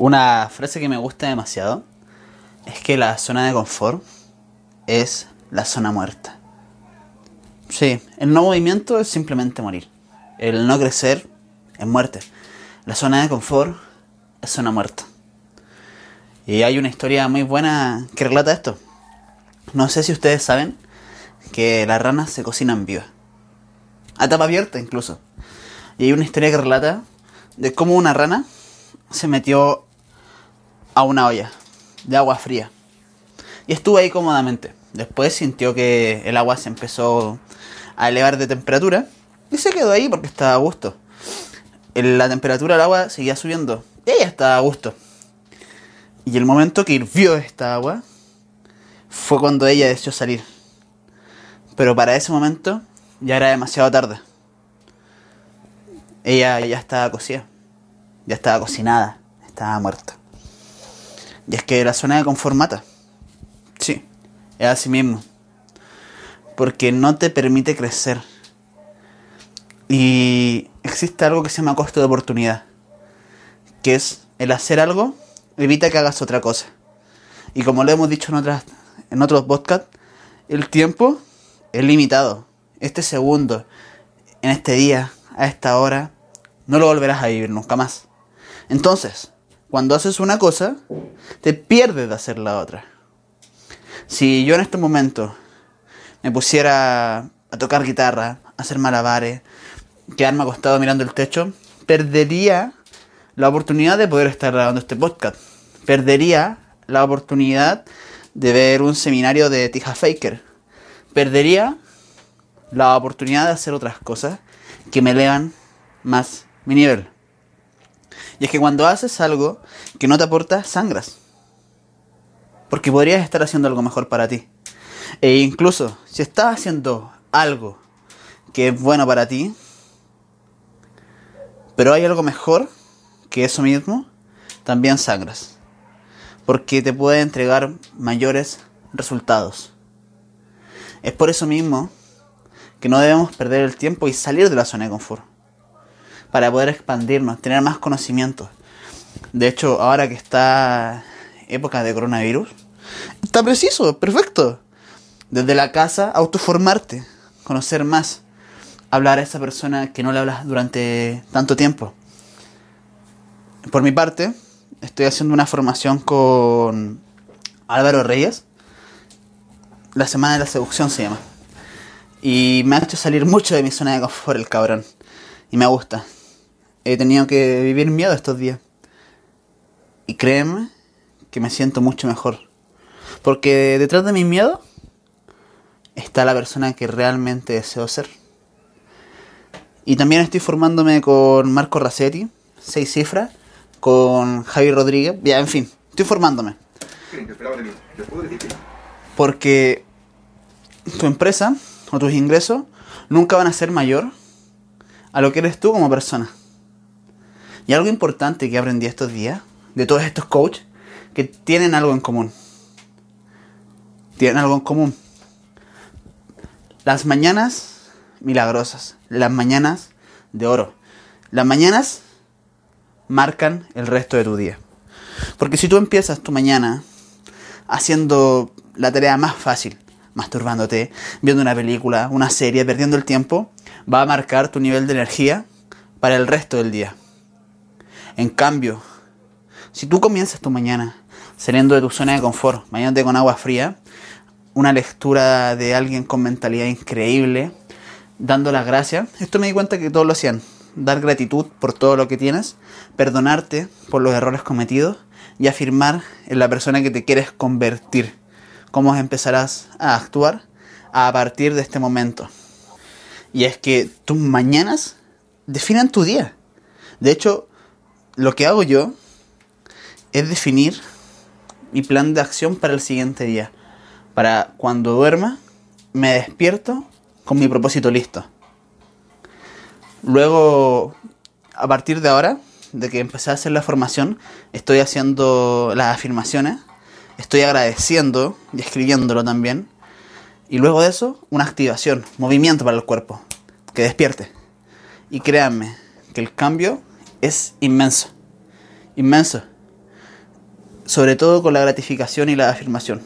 Una frase que me gusta demasiado es que la zona de confort es la zona muerta. Sí, el no movimiento es simplemente morir. El no crecer es muerte. La zona de confort es zona muerta. Y hay una historia muy buena que relata esto. No sé si ustedes saben que las ranas se cocinan vivas. A tapa abierta incluso. Y hay una historia que relata de cómo una rana se metió a una olla de agua fría. Y estuvo ahí cómodamente. Después sintió que el agua se empezó a elevar de temperatura y se quedó ahí porque estaba a gusto. La temperatura del agua seguía subiendo y ella estaba a gusto. Y el momento que hirvió esta agua fue cuando ella decidió salir. Pero para ese momento ya era demasiado tarde. Ella ya estaba cocida. Ya estaba cocinada. Estaba muerta. Y es que la zona de confort mata. Sí, es así mismo. Porque no te permite crecer. Y existe algo que se llama costo de oportunidad. Que es el hacer algo evita que hagas otra cosa. Y como lo hemos dicho en, otras, en otros podcasts, el tiempo es limitado. Este segundo, en este día, a esta hora, no lo volverás a vivir nunca más. Entonces, cuando haces una cosa, te pierdes de hacer la otra. Si yo en este momento me pusiera a tocar guitarra, a hacer malabares, quedarme acostado mirando el techo, perdería la oportunidad de poder estar grabando este podcast. Perdería la oportunidad de ver un seminario de Tija Faker. Perdería la oportunidad de hacer otras cosas que me elevan más mi nivel. Y es que cuando haces algo que no te aporta, sangras. Porque podrías estar haciendo algo mejor para ti. E incluso si estás haciendo algo que es bueno para ti, pero hay algo mejor que eso mismo, también sangras. Porque te puede entregar mayores resultados. Es por eso mismo que no debemos perder el tiempo y salir de la zona de confort para poder expandirnos, tener más conocimientos. De hecho, ahora que está época de coronavirus, está preciso, perfecto. Desde la casa, autoformarte, conocer más, hablar a esa persona que no le hablas durante tanto tiempo. Por mi parte, estoy haciendo una formación con Álvaro Reyes. La Semana de la Seducción se llama. Y me ha hecho salir mucho de mi zona de confort el cabrón. Y me gusta he tenido que vivir miedo estos días. Y créeme que me siento mucho mejor. Porque detrás de mi miedo está la persona que realmente deseo ser. Y también estoy formándome con Marco Racetti, seis cifras, con Javi Rodríguez, ya, en fin, estoy formándome. Porque tu empresa o tus ingresos nunca van a ser mayor a lo que eres tú como persona. Y algo importante que aprendí estos días, de todos estos coaches, que tienen algo en común. Tienen algo en común. Las mañanas milagrosas, las mañanas de oro. Las mañanas marcan el resto de tu día. Porque si tú empiezas tu mañana haciendo la tarea más fácil, masturbándote, viendo una película, una serie, perdiendo el tiempo, va a marcar tu nivel de energía para el resto del día. En cambio, si tú comienzas tu mañana saliendo de tu zona de confort, bañándote con agua fría, una lectura de alguien con mentalidad increíble, dando las gracias, esto me di cuenta que todos lo hacían, dar gratitud por todo lo que tienes, perdonarte por los errores cometidos y afirmar en la persona que te quieres convertir. Cómo empezarás a actuar a partir de este momento. Y es que tus mañanas definen tu día. De hecho, lo que hago yo es definir mi plan de acción para el siguiente día. Para cuando duerma, me despierto con mi propósito listo. Luego, a partir de ahora, de que empecé a hacer la formación, estoy haciendo las afirmaciones, estoy agradeciendo y escribiéndolo también. Y luego de eso, una activación, movimiento para el cuerpo, que despierte. Y créanme que el cambio es inmenso, inmenso. Sobre todo con la gratificación y la afirmación.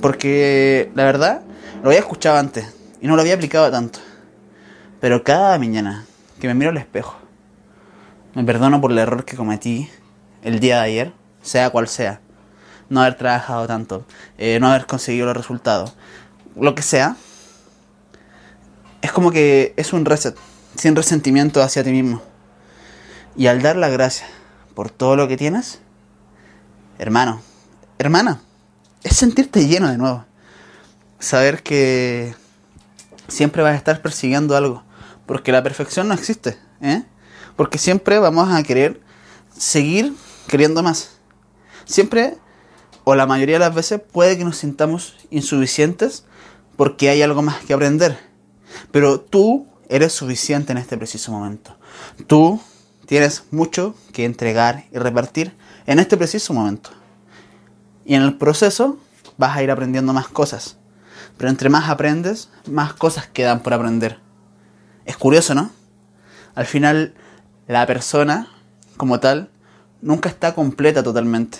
Porque la verdad, lo había escuchado antes y no lo había aplicado tanto. Pero cada mañana que me miro al espejo, me perdono por el error que cometí el día de ayer, sea cual sea. No haber trabajado tanto, eh, no haber conseguido los resultados, lo que sea. Es como que es un reset, sin resentimiento hacia ti mismo. Y al dar la gracia por todo lo que tienes, hermano, hermana, es sentirte lleno de nuevo. Saber que siempre vas a estar persiguiendo algo porque la perfección no existe, ¿eh? Porque siempre vamos a querer seguir queriendo más. Siempre, o la mayoría de las veces, puede que nos sintamos insuficientes porque hay algo más que aprender. Pero tú eres suficiente en este preciso momento. Tú tienes mucho que entregar y repartir en este preciso momento. Y en el proceso vas a ir aprendiendo más cosas. Pero entre más aprendes, más cosas quedan por aprender. Es curioso, ¿no? Al final, la persona, como tal, nunca está completa totalmente.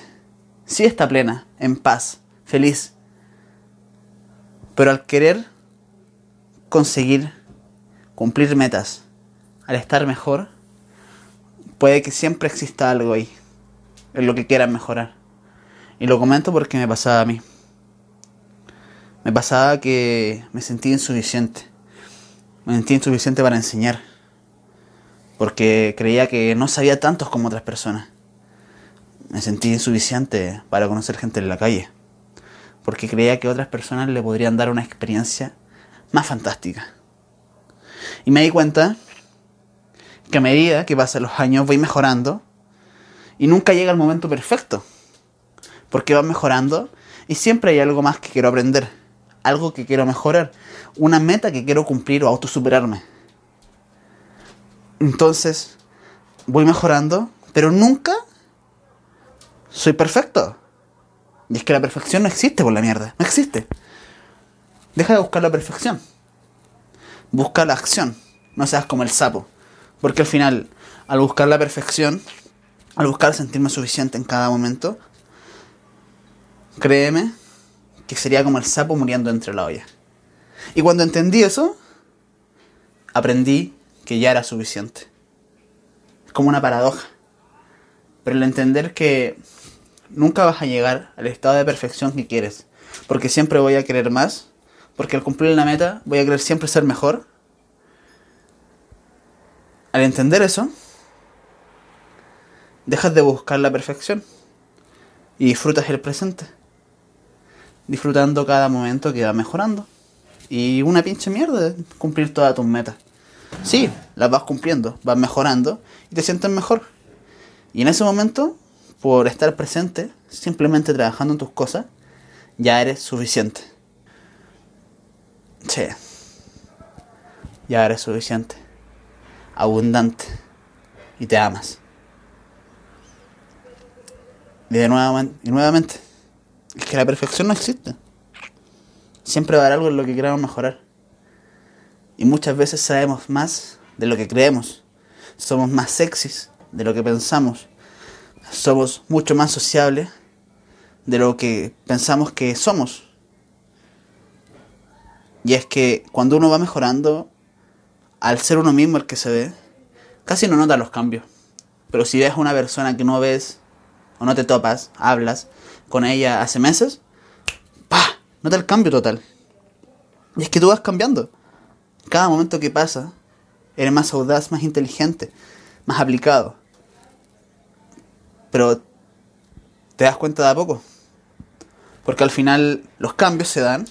Sí está plena, en paz, feliz. Pero al querer conseguir cumplir metas, al estar mejor, puede que siempre exista algo ahí, en lo que quieran mejorar. Y lo comento porque me pasaba a mí. Me pasaba que me sentía insuficiente me sentí insuficiente para enseñar. Porque creía que no sabía tantos como otras personas. Me sentí insuficiente para conocer gente en la calle. Porque creía que otras personas le podrían dar una experiencia más fantástica. Y me di cuenta que a medida que pasan los años voy mejorando y nunca llega el momento perfecto. Porque va mejorando y siempre hay algo más que quiero aprender, algo que quiero mejorar, una meta que quiero cumplir o autosuperarme. Entonces, voy mejorando, pero nunca soy perfecto. Y es que la perfección no existe por la mierda, no existe. Deja de buscar la perfección. Busca la acción, no seas como el sapo. Porque al final, al buscar la perfección, al buscar sentirme suficiente en cada momento, créeme que sería como el sapo muriendo entre la olla. Y cuando entendí eso, aprendí que ya era suficiente. Es como una paradoja. Pero el entender que nunca vas a llegar al estado de perfección que quieres. Porque siempre voy a querer más. Porque al cumplir la meta voy a querer siempre ser mejor. Al entender eso, dejas de buscar la perfección y disfrutas el presente. Disfrutando cada momento que va mejorando. Y una pinche mierda cumplir todas tus metas. Sí, las vas cumpliendo, vas mejorando y te sientes mejor. Y en ese momento, por estar presente, simplemente trabajando en tus cosas, ya eres suficiente. Sí. Ya eres suficiente. Abundante. Y te amas. Y de nuevamente, y nuevamente, es que la perfección no existe. Siempre va a haber algo en lo que queremos mejorar. Y muchas veces sabemos más de lo que creemos. Somos más sexys de lo que pensamos. Somos mucho más sociables de lo que pensamos que somos. Y es que cuando uno va mejorando, al ser uno mismo el que se ve, casi no nota los cambios. Pero si ves a una persona que no ves o no te topas, hablas con ella hace meses, Nota el cambio total. Y es que tú vas cambiando. Cada momento que pasa, eres más audaz, más inteligente, más aplicado. Pero te das cuenta de a poco. Porque al final los cambios se dan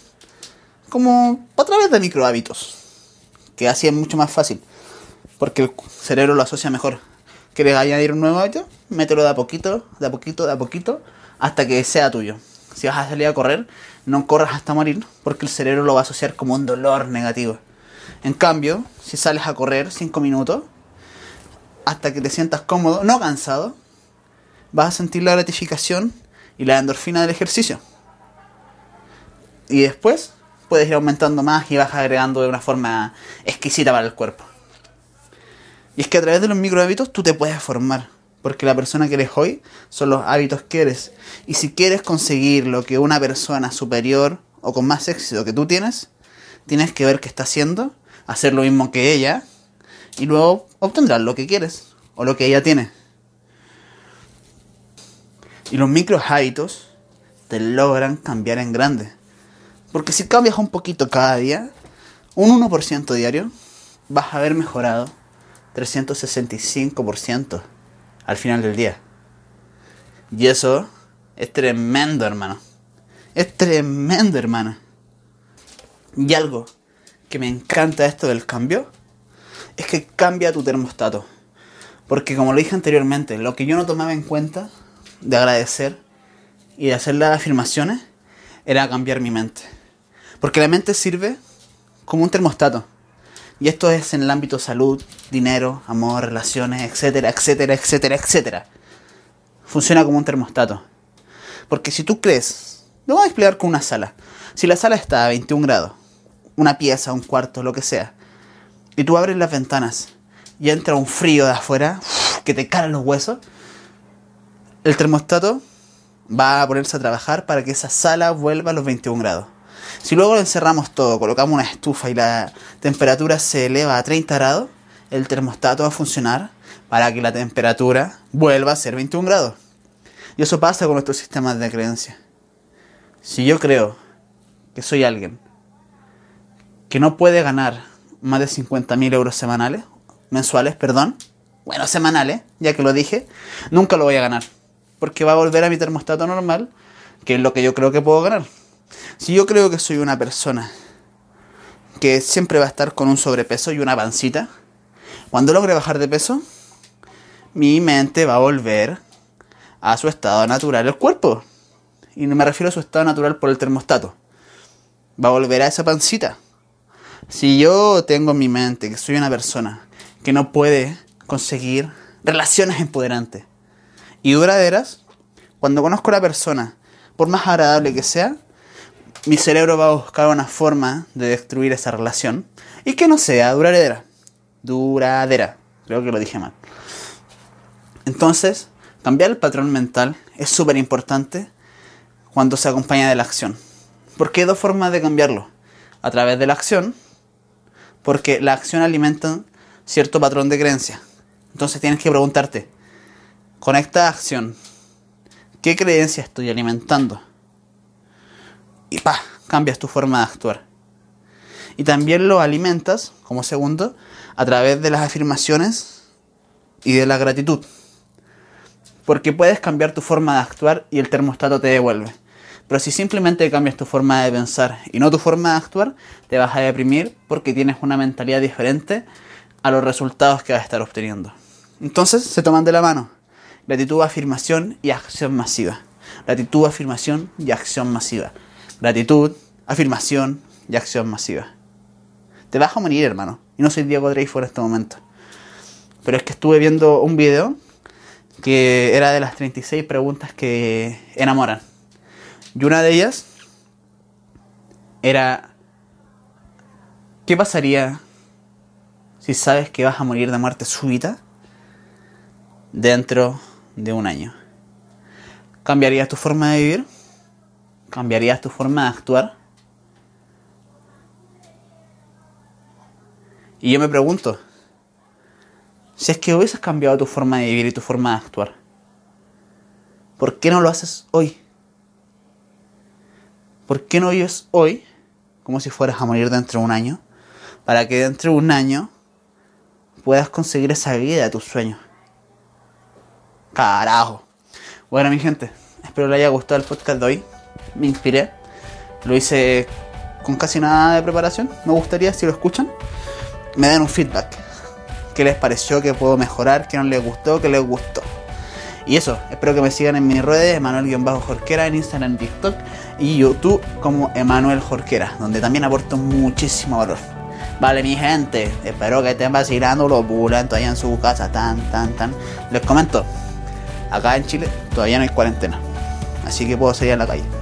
como a través de micro hábitos. Que así es mucho más fácil. Porque el cerebro lo asocia mejor. ¿Quieres añadir un nuevo hábito? mételo de a poquito, de a poquito, de a poquito, hasta que sea tuyo. Si vas a salir a correr, no corras hasta morir, porque el cerebro lo va a asociar como un dolor negativo. En cambio, si sales a correr 5 minutos, hasta que te sientas cómodo, no cansado, vas a sentir la gratificación y la endorfina del ejercicio. Y después puedes ir aumentando más y vas agregando de una forma exquisita para el cuerpo. Y es que a través de los micro hábitos tú te puedes formar. Porque la persona que eres hoy son los hábitos que eres. Y si quieres conseguir lo que una persona superior o con más éxito que tú tienes, tienes que ver qué está haciendo, hacer lo mismo que ella, y luego obtendrás lo que quieres o lo que ella tiene. Y los micro hábitos te logran cambiar en grande. Porque si cambias un poquito cada día, un 1% diario, vas a haber mejorado 365% al final del día. Y eso es tremendo, hermano. Es tremendo, hermano. Y algo que me encanta esto del cambio es que cambia tu termostato. Porque como lo dije anteriormente, lo que yo no tomaba en cuenta de agradecer y de hacer las afirmaciones era cambiar mi mente. Porque la mente sirve como un termostato. Y esto es en el ámbito salud, dinero, amor, relaciones, etcétera, etcétera, etcétera, etcétera. Funciona como un termostato. Porque si tú crees, lo voy a explicar con una sala. Si la sala está a 21 grados, una pieza, un cuarto, lo que sea, y tú abres las ventanas y entra un frío de afuera que te cala los huesos, el termostato va a ponerse a trabajar para que esa sala vuelva a los 21 grados. Si luego lo encerramos todo, colocamos una estufa y la temperatura se eleva a 30 grados, el termostato va a funcionar para que la temperatura vuelva a ser 21 grados. Y eso pasa con nuestros sistemas de creencia. Si yo creo que soy alguien que no puede ganar más de 50.000 euros semanales, mensuales, perdón, bueno, semanales, ya que lo dije, nunca lo voy a ganar. Porque va a volver a mi termostato normal, que es lo que yo creo que puedo ganar. Si yo creo que soy una persona que siempre va a estar con un sobrepeso y una pancita, cuando logre bajar de peso, mi mente va a volver a su estado natural el cuerpo. Y no me refiero a su estado natural por el termostato. Va a volver a esa pancita. Si yo tengo en mi mente que soy una persona que no puede conseguir relaciones empoderantes y duraderas, cuando conozco a la persona, por más agradable que sea, mi cerebro va a buscar una forma de destruir esa relación y que no sea duradera. Duradera. Creo que lo dije mal. Entonces, cambiar el patrón mental es súper importante cuando se acompaña de la acción. Porque hay dos formas de cambiarlo. A través de la acción, porque la acción alimenta cierto patrón de creencia. Entonces tienes que preguntarte, con esta acción, ¿qué creencia estoy alimentando? Y pa, cambias tu forma de actuar. Y también lo alimentas, como segundo, a través de las afirmaciones y de la gratitud. Porque puedes cambiar tu forma de actuar y el termostato te devuelve. Pero si simplemente cambias tu forma de pensar y no tu forma de actuar, te vas a deprimir porque tienes una mentalidad diferente a los resultados que vas a estar obteniendo. Entonces se toman de la mano. Gratitud, afirmación y acción masiva. Gratitud, afirmación y acción masiva. Gratitud, afirmación y acción masiva. Te vas a morir, hermano. Y no soy Diego Dreyfus en este momento. Pero es que estuve viendo un video que era de las 36 preguntas que enamoran. Y una de ellas era, ¿qué pasaría si sabes que vas a morir de muerte súbita dentro de un año? ¿Cambiarías tu forma de vivir? ¿Cambiarías tu forma de actuar? Y yo me pregunto, si es que hubieses cambiado tu forma de vivir y tu forma de actuar, ¿por qué no lo haces hoy? ¿Por qué no vives hoy como si fueras a morir dentro de un año? Para que dentro de un año puedas conseguir esa vida de tus sueños. Carajo. Bueno, mi gente, espero les haya gustado el podcast de hoy me inspiré. Lo hice con casi nada de preparación. Me gustaría, si lo escuchan, me den un feedback. ¿Qué les pareció? ¿Qué puedo mejorar? ¿Qué no les gustó? ¿Qué les gustó? Y eso, espero que me sigan en mis redes, Emanuel-Jorquera en Instagram, TikTok y YouTube como Emanuel Jorquera, donde también aporto muchísimo valor. Vale, mi gente, espero que estén vacilando los pulentos allá en su casa, tan, tan, tan. Les comento, acá en Chile todavía no hay cuarentena, así que puedo salir a la calle.